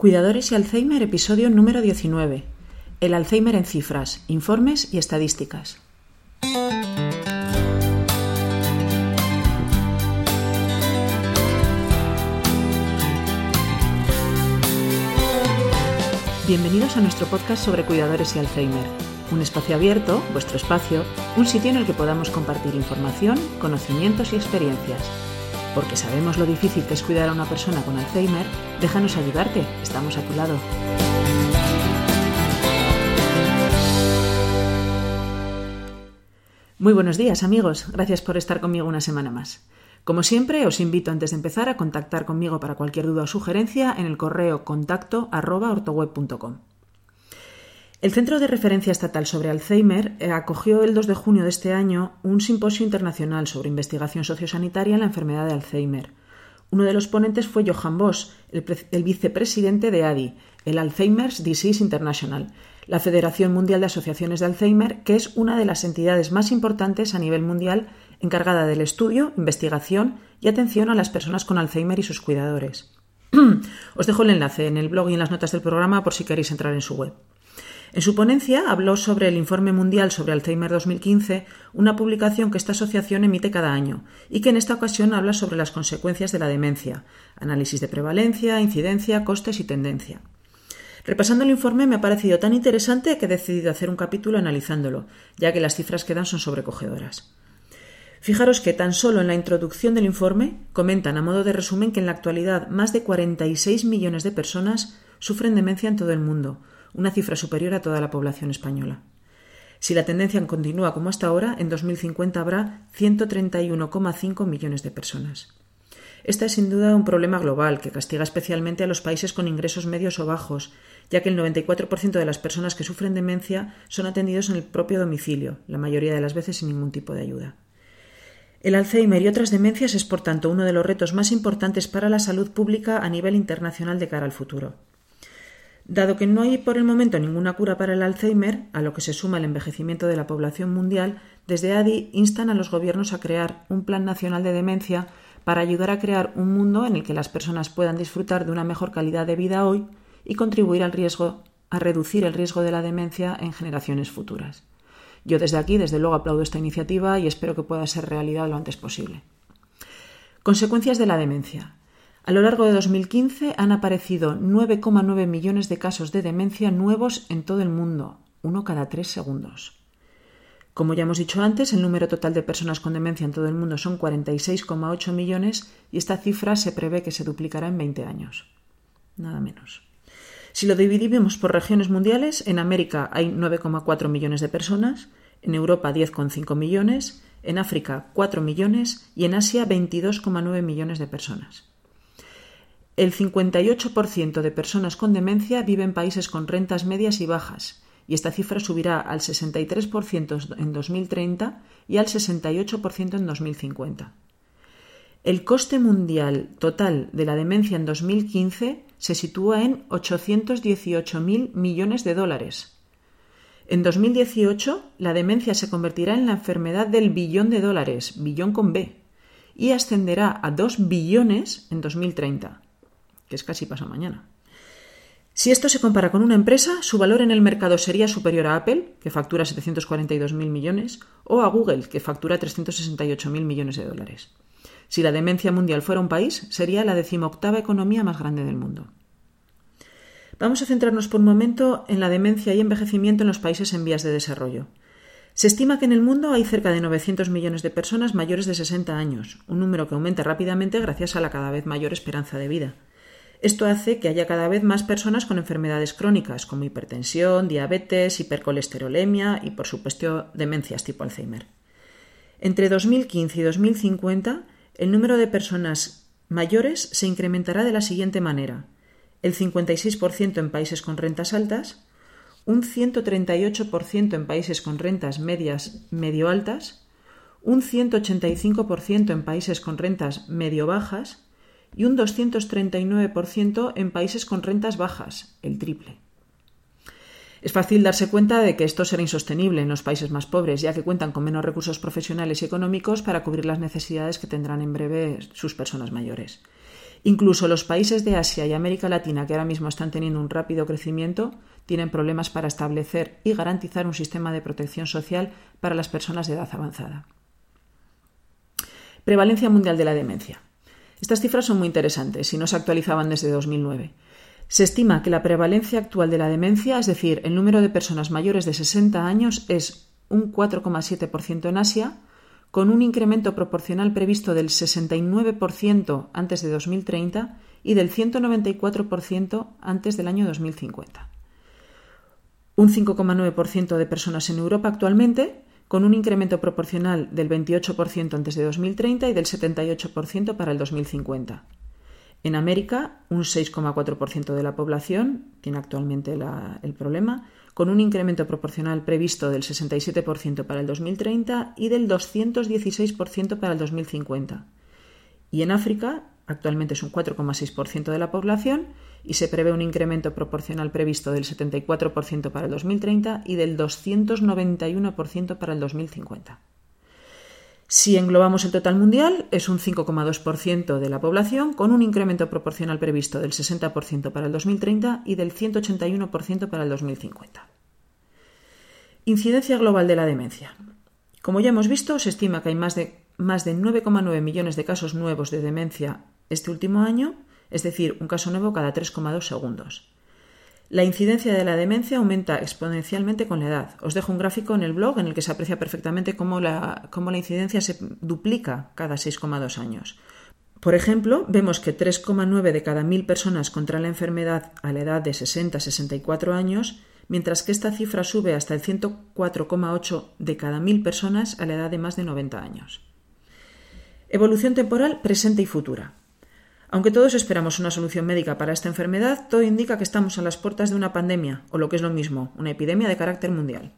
Cuidadores y Alzheimer, episodio número 19. El Alzheimer en cifras, informes y estadísticas. Bienvenidos a nuestro podcast sobre cuidadores y Alzheimer. Un espacio abierto, vuestro espacio, un sitio en el que podamos compartir información, conocimientos y experiencias porque sabemos lo difícil que es cuidar a una persona con Alzheimer, déjanos ayudarte, estamos a tu lado. Muy buenos días amigos, gracias por estar conmigo una semana más. Como siempre, os invito antes de empezar a contactar conmigo para cualquier duda o sugerencia en el correo contacto el Centro de Referencia Estatal sobre Alzheimer eh, acogió el 2 de junio de este año un simposio internacional sobre investigación sociosanitaria en la enfermedad de Alzheimer. Uno de los ponentes fue Johan Bosch, el, vicepresidente de ADI, el Alzheimer's Disease International, la Federación Mundial de Asociaciones de Alzheimer, que es una de las entidades más importantes a nivel mundial encargada del estudio, investigación y atención a las personas con Alzheimer y sus cuidadores. Os dejo el enlace en el blog y en las notas del programa por si queréis entrar en su web. En su ponencia habló sobre el Informe Mundial sobre Alzheimer 2015, una publicación que esta asociación emite cada año y que en esta ocasión habla sobre las consecuencias de la demencia, análisis de prevalencia, incidencia, costes y tendencia. Repasando el informe me ha parecido tan interesante que he decidido hacer un capítulo analizándolo, ya que las cifras que dan son sobrecogedoras. Fijaros que tan solo en la introducción del informe comentan a modo de resumen que en la actualidad más de 46 millones de personas sufren demencia en todo el mundo, una cifra superior a toda la población española. Si la tendencia continúa como hasta ahora, en 2050 habrá 131,5 millones de personas. Esta es sin duda un problema global que castiga especialmente a los países con ingresos medios o bajos, ya que el 94% de las personas que sufren demencia son atendidos en el propio domicilio, la mayoría de las veces sin ningún tipo de ayuda. El Alzheimer y otras demencias es, por tanto, uno de los retos más importantes para la salud pública a nivel internacional de cara al futuro. Dado que no hay por el momento ninguna cura para el Alzheimer, a lo que se suma el envejecimiento de la población mundial, desde ADI instan a los gobiernos a crear un plan nacional de demencia para ayudar a crear un mundo en el que las personas puedan disfrutar de una mejor calidad de vida hoy y contribuir al riesgo a reducir el riesgo de la demencia en generaciones futuras. Yo desde aquí, desde luego, aplaudo esta iniciativa y espero que pueda ser realidad lo antes posible. Consecuencias de la demencia. A lo largo de 2015 han aparecido 9,9 millones de casos de demencia nuevos en todo el mundo, uno cada tres segundos. Como ya hemos dicho antes, el número total de personas con demencia en todo el mundo son 46,8 millones y esta cifra se prevé que se duplicará en 20 años. Nada menos. Si lo dividimos por regiones mundiales, en América hay 9,4 millones de personas, en Europa 10,5 millones, en África 4 millones y en Asia 22,9 millones de personas. El 58% de personas con demencia vive en países con rentas medias y bajas, y esta cifra subirá al 63% en 2030 y al 68% en 2050. El coste mundial total de la demencia en 2015 se sitúa en 818.000 millones de dólares. En 2018, la demencia se convertirá en la enfermedad del billón de dólares, billón con B, y ascenderá a 2 billones en 2030 que es casi pasado mañana. Si esto se compara con una empresa, su valor en el mercado sería superior a Apple, que factura 742.000 millones, o a Google, que factura 368.000 millones de dólares. Si la demencia mundial fuera un país, sería la decimoctava economía más grande del mundo. Vamos a centrarnos por un momento en la demencia y envejecimiento en los países en vías de desarrollo. Se estima que en el mundo hay cerca de 900 millones de personas mayores de 60 años, un número que aumenta rápidamente gracias a la cada vez mayor esperanza de vida. Esto hace que haya cada vez más personas con enfermedades crónicas como hipertensión, diabetes, hipercolesterolemia y, por supuesto, demencias tipo Alzheimer. Entre 2015 y 2050, el número de personas mayores se incrementará de la siguiente manera: el 56% en países con rentas altas, un 138% en países con rentas medias medio altas, un 185% en países con rentas medio bajas y un 239% en países con rentas bajas, el triple. Es fácil darse cuenta de que esto será insostenible en los países más pobres, ya que cuentan con menos recursos profesionales y económicos para cubrir las necesidades que tendrán en breve sus personas mayores. Incluso los países de Asia y América Latina, que ahora mismo están teniendo un rápido crecimiento, tienen problemas para establecer y garantizar un sistema de protección social para las personas de edad avanzada. Prevalencia mundial de la demencia. Estas cifras son muy interesantes y no se actualizaban desde 2009. Se estima que la prevalencia actual de la demencia, es decir, el número de personas mayores de 60 años, es un 4,7% en Asia, con un incremento proporcional previsto del 69% antes de 2030 y del 194% antes del año 2050. Un 5,9% de personas en Europa actualmente, con un incremento proporcional del 28% antes de 2030 y del 78% para el 2050. En América, un 6,4% de la población tiene actualmente el problema, con un incremento proporcional previsto del 67% para el 2030 y del 216% para el 2050. Y en África, actualmente es un 4,6% de la población y se prevé un incremento proporcional previsto del 74% para el 2030 y del 291% para el 2050. Si englobamos el total mundial, es un 5,2% de la población, con un incremento proporcional previsto del 60% para el 2030 y del 181% para el 2050. Incidencia global de la demencia. Como ya hemos visto, se estima que hay más de, más de 9,9 millones de casos nuevos de demencia este último año, es decir, un caso nuevo cada 3,2 segundos. La incidencia de la demencia aumenta exponencialmente con la edad. Os dejo un gráfico en el blog en el que se aprecia perfectamente cómo la, incidencia se duplica cada 6,2 años. Por ejemplo, vemos que 3,9 de cada 1.000 personas contraen la enfermedad a la edad de 60-64 años, mientras que esta cifra sube hasta el 104,8 de cada 1.000 personas a la edad de más de 90 años. Evolución temporal presente y futura. Aunque todos esperamos una solución médica para esta enfermedad, todo indica que estamos a las puertas de una pandemia, o lo que es lo mismo, una epidemia de carácter mundial.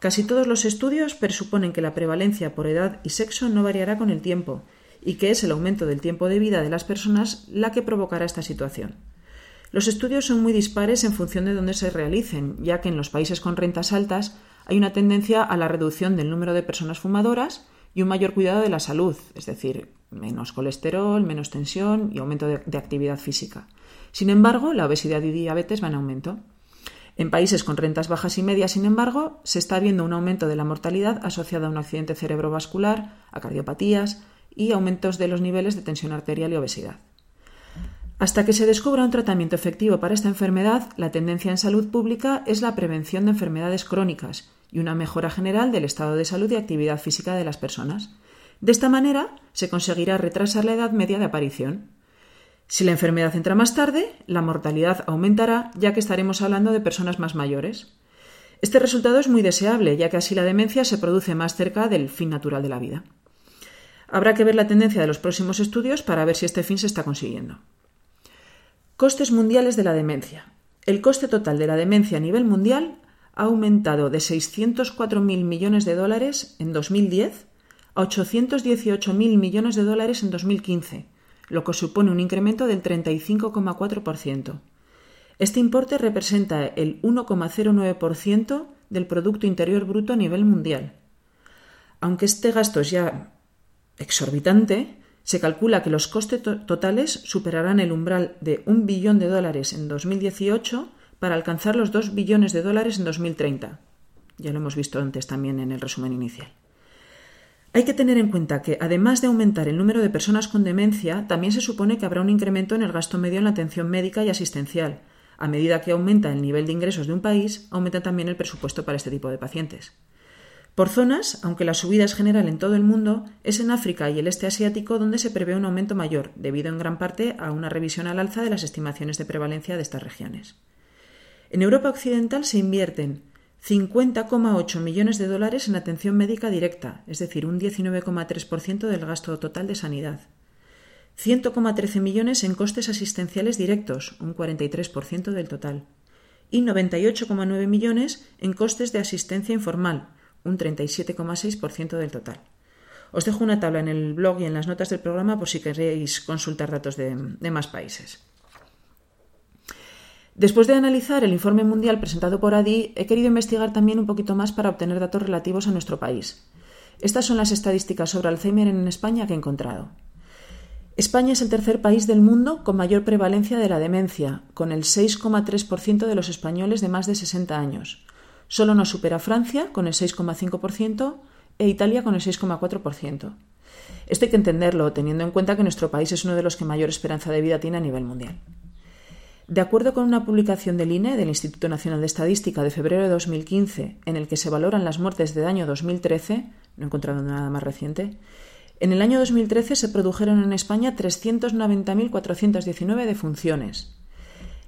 Casi todos los estudios presuponen que la prevalencia por edad y sexo no variará con el tiempo, y que es el aumento del tiempo de vida de las personas la que provocará esta situación. Los estudios son muy dispares en función de dónde se realicen, ya que en los países con rentas altas hay una tendencia a la reducción del número de personas fumadoras y un mayor cuidado de la salud, es decir, menos colesterol, menos tensión y aumento de, actividad física. Sin embargo, la obesidad y diabetes van en aumento. En países con rentas bajas y medias, sin embargo, se está viendo un aumento de la mortalidad asociada a un accidente cerebrovascular, a cardiopatías y aumentos de los niveles de tensión arterial y obesidad. Hasta que se descubra un tratamiento efectivo para esta enfermedad, la tendencia en salud pública es la prevención de enfermedades crónicas y una mejora general del estado de salud y actividad física de las personas. De esta manera se conseguirá retrasar la edad media de aparición. Si la enfermedad entra más tarde, la mortalidad aumentará ya que estaremos hablando de personas más mayores. Este resultado es muy deseable, ya que así la demencia se produce más cerca del fin natural de la vida. Habrá que ver la tendencia de los próximos estudios para ver si este fin se está consiguiendo. Costes mundiales de la demencia. El coste total de la demencia a nivel mundial ha aumentado de 604.000 millones de dólares en 2010 a 818.000 millones de dólares en 2015, lo que supone un incremento del 35,4%. Este importe representa el 1,09% del Producto Interior Bruto a nivel mundial. Aunque este gasto es ya exorbitante, se calcula que los costes totales superarán el umbral de un billón de dólares en 2018 para alcanzar los 2 billones de dólares en 2030. Ya lo hemos visto antes también en el resumen inicial. Hay que tener en cuenta que, además de aumentar el número de personas con demencia, también se supone que habrá un incremento en el gasto medio en la atención médica y asistencial. A medida que aumenta el nivel de ingresos de un país, aumenta también el presupuesto para este tipo de pacientes. Por zonas, aunque la subida es general en todo el mundo, es en África y el este asiático donde se prevé un aumento mayor, debido en gran parte a una revisión al alza de las estimaciones de prevalencia de estas regiones. En Europa Occidental se invierten 50,8 millones de dólares en atención médica directa, es decir, un 19,3% del gasto total de sanidad. 100,13 millones en costes asistenciales directos, un 43% del total. Y 98,9 millones en costes de asistencia informal, un 37,6% del total. Os dejo una tabla en el blog y en las notas del programa por si queréis consultar datos de, de más países. Después de analizar el informe mundial presentado por ADI, he querido investigar también un poquito más para obtener datos relativos a nuestro país. Estas son las estadísticas sobre Alzheimer en España que he encontrado. España es el tercer país del mundo con mayor prevalencia de la demencia, con el 6,3% de los españoles de más de 60 años. Solo nos supera Francia, con el 6,5%, e Italia, con el 6,4%. Esto hay que entenderlo, teniendo en cuenta que nuestro país es uno de los que mayor esperanza de vida tiene a nivel mundial. De acuerdo con una publicación del INE, del Instituto Nacional de Estadística, de febrero de 2015, en el que se valoran las muertes del año 2013, no he encontrado nada más reciente, en el año 2013 se produjeron en España 390.419 defunciones.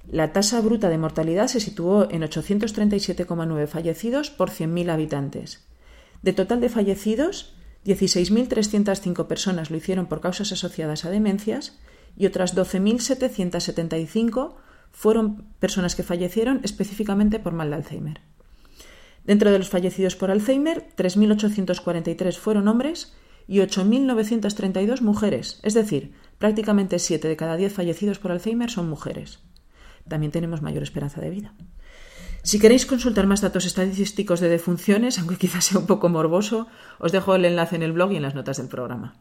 La tasa bruta de mortalidad se situó en 837,9 fallecidos por 100.000 habitantes. De total de fallecidos, 16.305 personas lo hicieron por causas asociadas a demencias y otras 12.775 fueron personas que fallecieron específicamente por mal de Alzheimer. Dentro de los fallecidos por Alzheimer, 3.843 fueron hombres y 8.932 mujeres, es decir, prácticamente 7 de cada 10 fallecidos por Alzheimer son mujeres. También tenemos mayor esperanza de vida. Si queréis consultar más datos estadísticos de defunciones, aunque quizás sea un poco morboso, os dejo el enlace en el blog y en las notas del programa.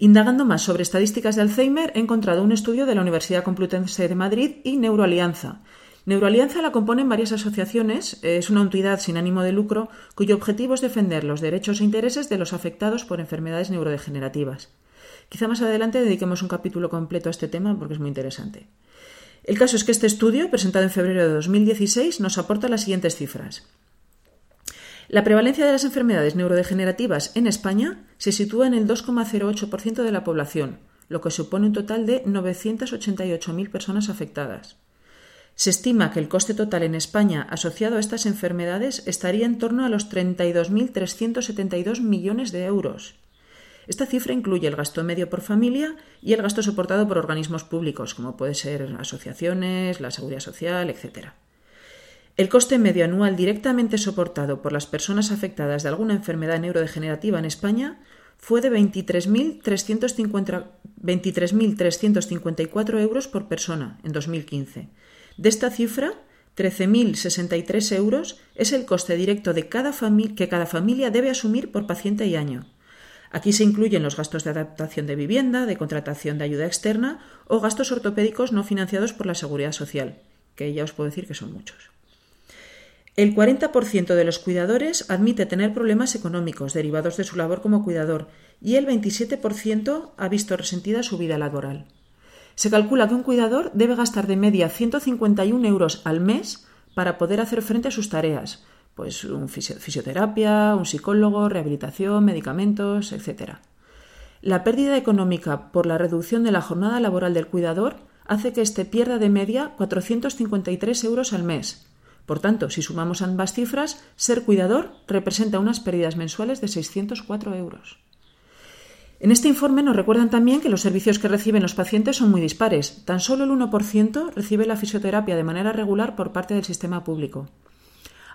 Indagando más sobre estadísticas de Alzheimer, he encontrado un estudio de la Universidad Complutense de Madrid y Neuroalianza. Neuroalianza la componen varias asociaciones, es una entidad sin ánimo de lucro cuyo objetivo es defender los derechos e intereses de los afectados por enfermedades neurodegenerativas. Quizá más adelante dediquemos un capítulo completo a este tema porque es muy interesante. El caso es que este estudio, presentado en febrero de 2016, nos aporta las siguientes cifras. La prevalencia de las enfermedades neurodegenerativas en España se sitúa en el 2,08% de la población, lo que supone un total de 988.000 personas afectadas. Se estima que el coste total en España asociado a estas enfermedades estaría en torno a los 32.372 millones de euros. Esta cifra incluye el gasto medio por familia y el gasto soportado por organismos públicos, como pueden ser asociaciones, la seguridad social, etc. El coste medio anual directamente soportado por las personas afectadas de alguna enfermedad neurodegenerativa en España fue de 23.354 euros por persona en 2015. De esta cifra, 13.063 euros es el coste directo que cada familia debe asumir por paciente y año. Aquí se incluyen los gastos de adaptación de vivienda, de contratación de ayuda externa o gastos ortopédicos no financiados por la Seguridad Social, que ya os puedo decir que son muchos. El 40% de los cuidadores admite tener problemas económicos derivados de su labor como cuidador y el 27% ha visto resentida su vida laboral. Se calcula que un cuidador debe gastar de media 151 euros al mes para poder hacer frente a sus tareas, pues un fisioterapia, un psicólogo, rehabilitación, medicamentos, etc. La pérdida económica por la reducción de la jornada laboral del cuidador hace que éste pierda de media 453 euros al mes, por tanto, si sumamos ambas cifras, ser cuidador representa unas pérdidas mensuales de 604 euros. En este informe nos recuerdan también que los servicios que reciben los pacientes son muy dispares. Tan solo el 1% recibe la fisioterapia de manera regular por parte del sistema público.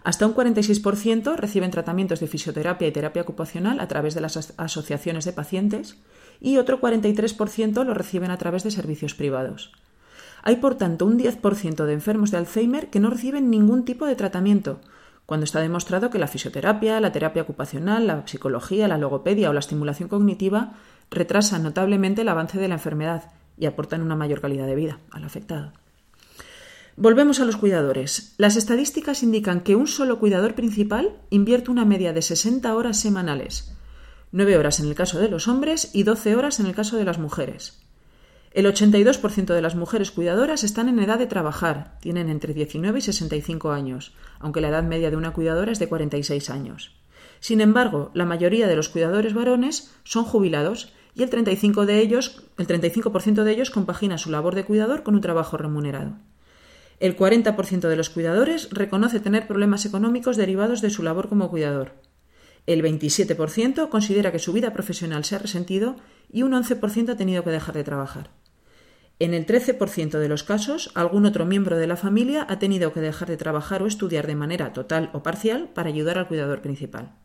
Hasta un 46% reciben tratamientos de fisioterapia y terapia ocupacional a través de las asociaciones de pacientes y otro 43% lo reciben a través de servicios privados. Hay, por tanto, un 10% de enfermos de Alzheimer que no reciben ningún tipo de tratamiento, cuando está demostrado que la fisioterapia, la terapia ocupacional, la psicología, la logopedia o la estimulación cognitiva retrasan notablemente el avance de la enfermedad y aportan una mayor calidad de vida al afectado. Volvemos a los cuidadores. Las estadísticas indican que un solo cuidador principal invierte una media de 60 horas semanales, 9 horas en el caso de los hombres y 12 horas en el caso de las mujeres. El 82% de las mujeres cuidadoras están en edad de trabajar, tienen entre 19 y 65 años, aunque la edad media de una cuidadora es de 46 años. Sin embargo, la mayoría de los cuidadores varones son jubilados y el 35%, de ellos, el 35 de ellos compagina su labor de cuidador con un trabajo remunerado. El 40% de los cuidadores reconoce tener problemas económicos derivados de su labor como cuidador. El 27% considera que su vida profesional se ha resentido y un 11% ha tenido que dejar de trabajar. En el 13% de los casos, algún otro miembro de la familia ha tenido que dejar de trabajar o estudiar de manera total o parcial para ayudar al cuidador principal.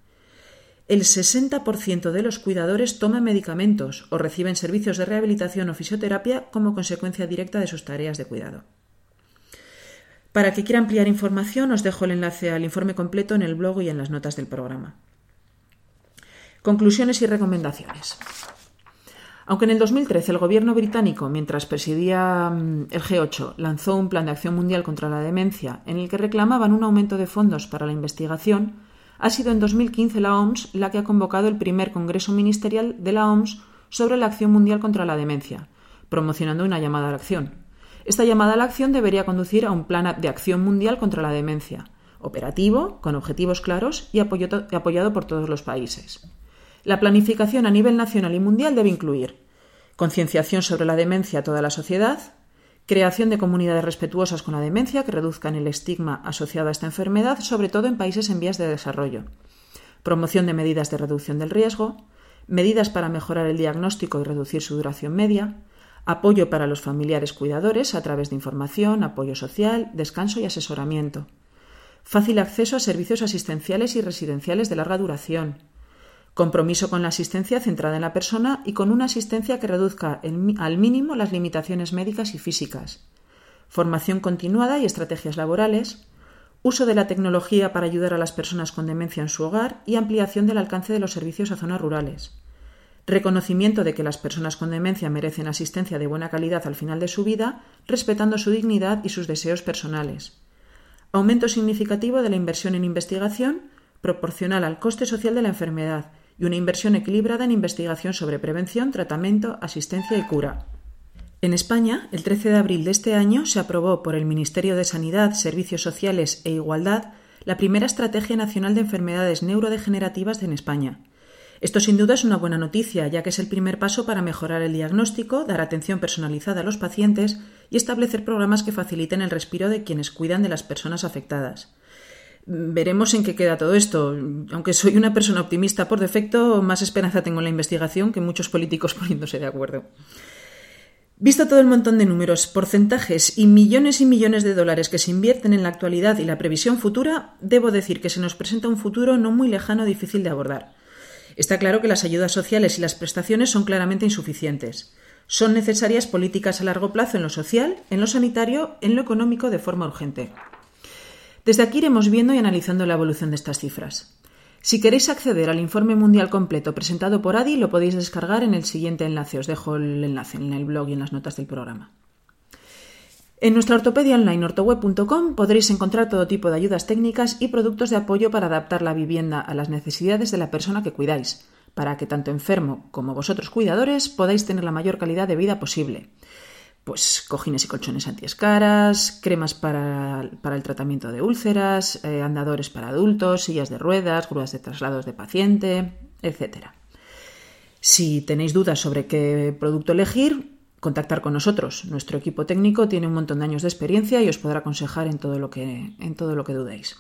El 60% de los cuidadores toman medicamentos o reciben servicios de rehabilitación o fisioterapia como consecuencia directa de sus tareas de cuidado. Para que quiera ampliar información, os dejo el enlace al informe completo en el blog y en las notas del programa. Conclusiones y recomendaciones. Aunque en el 2013 el gobierno británico, mientras presidía mm, el G8, lanzó un plan de acción mundial contra la demencia en el que reclamaban un aumento de fondos para la investigación, ha sido en 2015 la OMS la que ha convocado el primer Congreso Ministerial de la OMS sobre la acción mundial contra la demencia, promocionando una llamada a la acción. Esta llamada a la acción debería conducir a un plan de acción mundial contra la demencia, operativo, con objetivos claros y apoyado por todos los países. La planificación a nivel nacional y mundial debe incluir concienciación sobre la demencia a toda la sociedad, creación de comunidades respetuosas con la demencia que reduzcan el estigma asociado a esta enfermedad, sobre todo en países en vías de desarrollo, promoción de medidas de reducción del riesgo, medidas para mejorar el diagnóstico y reducir su duración media, apoyo para los familiares cuidadores a través de información, apoyo social, descanso y asesoramiento, fácil acceso a servicios asistenciales y residenciales de larga duración, compromiso con la asistencia centrada en la persona y con una asistencia que reduzca al mínimo las limitaciones médicas y físicas, formación continuada y estrategias laborales, uso de la tecnología para ayudar a las personas con demencia en su hogar y ampliación del alcance de los servicios a zonas rurales, reconocimiento de que las personas con demencia merecen asistencia de buena calidad al final de su vida, respetando su dignidad y sus deseos personales, aumento significativo de la inversión en investigación proporcional al coste social de la enfermedad y una inversión equilibrada en investigación sobre prevención, tratamiento, asistencia y cura. En España, el 13 de abril de este año se aprobó por el Ministerio de Sanidad, Servicios Sociales e Igualdad la primera Estrategia Nacional de Enfermedades Neurodegenerativas en España. Esto sin duda es una buena noticia, ya que es el primer paso para mejorar el diagnóstico, dar atención personalizada a los pacientes y establecer programas que faciliten el respiro de quienes cuidan de las personas afectadas. Veremos en qué queda todo esto. Aunque soy una persona optimista por defecto, más esperanza tengo en la investigación que muchos políticos poniéndose de acuerdo. Visto todo el montón de números, porcentajes y millones y millones de dólares que se invierten en la actualidad y la previsión futura, debo decir que se nos presenta un futuro no muy lejano difícil de abordar. Está claro que las ayudas sociales y las prestaciones son claramente insuficientes. Son necesarias políticas a largo plazo en lo social, en lo sanitario, en lo económico de forma urgente. Desde aquí iremos viendo y analizando la evolución de estas cifras. Si queréis acceder al informe mundial completo presentado por ADI, lo podéis descargar en el siguiente enlace. Os dejo el enlace en el blog y en las notas del programa. En nuestra ortopedia online ortoweb.com podréis encontrar todo tipo de ayudas técnicas y productos de apoyo para adaptar la vivienda a las necesidades de la persona que cuidáis, para que tanto enfermo como vosotros cuidadores podáis tener la mayor calidad de vida posible pues cojines y colchones antiescaras, cremas para, el tratamiento de úlceras, eh, andadores para adultos, sillas de ruedas, grúas de traslados de paciente, etc. Si tenéis dudas sobre qué producto elegir, contactar con nosotros. Nuestro equipo técnico tiene un montón de años de experiencia y os podrá aconsejar en todo lo que, en todo lo que dudéis.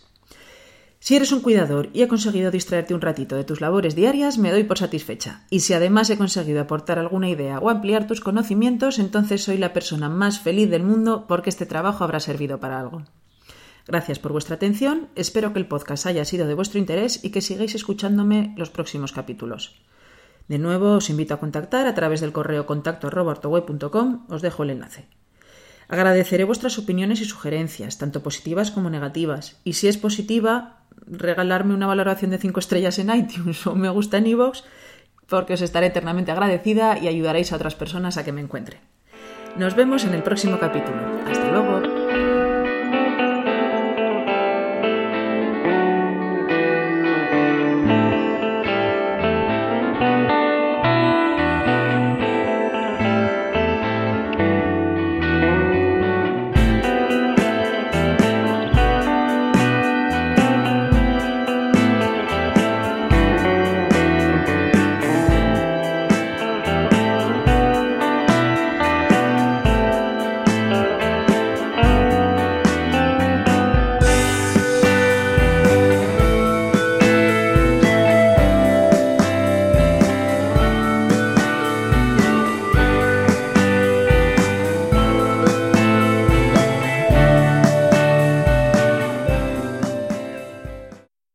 Si eres un cuidador y he conseguido distraerte un ratito de tus labores diarias, me doy por satisfecha. Y si además he conseguido aportar alguna idea o ampliar tus conocimientos, entonces soy la persona más feliz del mundo porque este trabajo habrá servido para algo. Gracias por vuestra atención, espero que el podcast haya sido de vuestro interés y que sigáis escuchándome los próximos capítulos. De nuevo, os invito a contactar a través del correo contacto os dejo el enlace. Agradeceré vuestras opiniones y sugerencias, tanto positivas como negativas, y si es positiva, regalarme una valoración de 5 estrellas en iTunes o me gusta en iVoox, porque os estaré eternamente agradecida y ayudaréis a otras personas a que me encuentren. Nos vemos en el próximo capítulo. Hasta luego.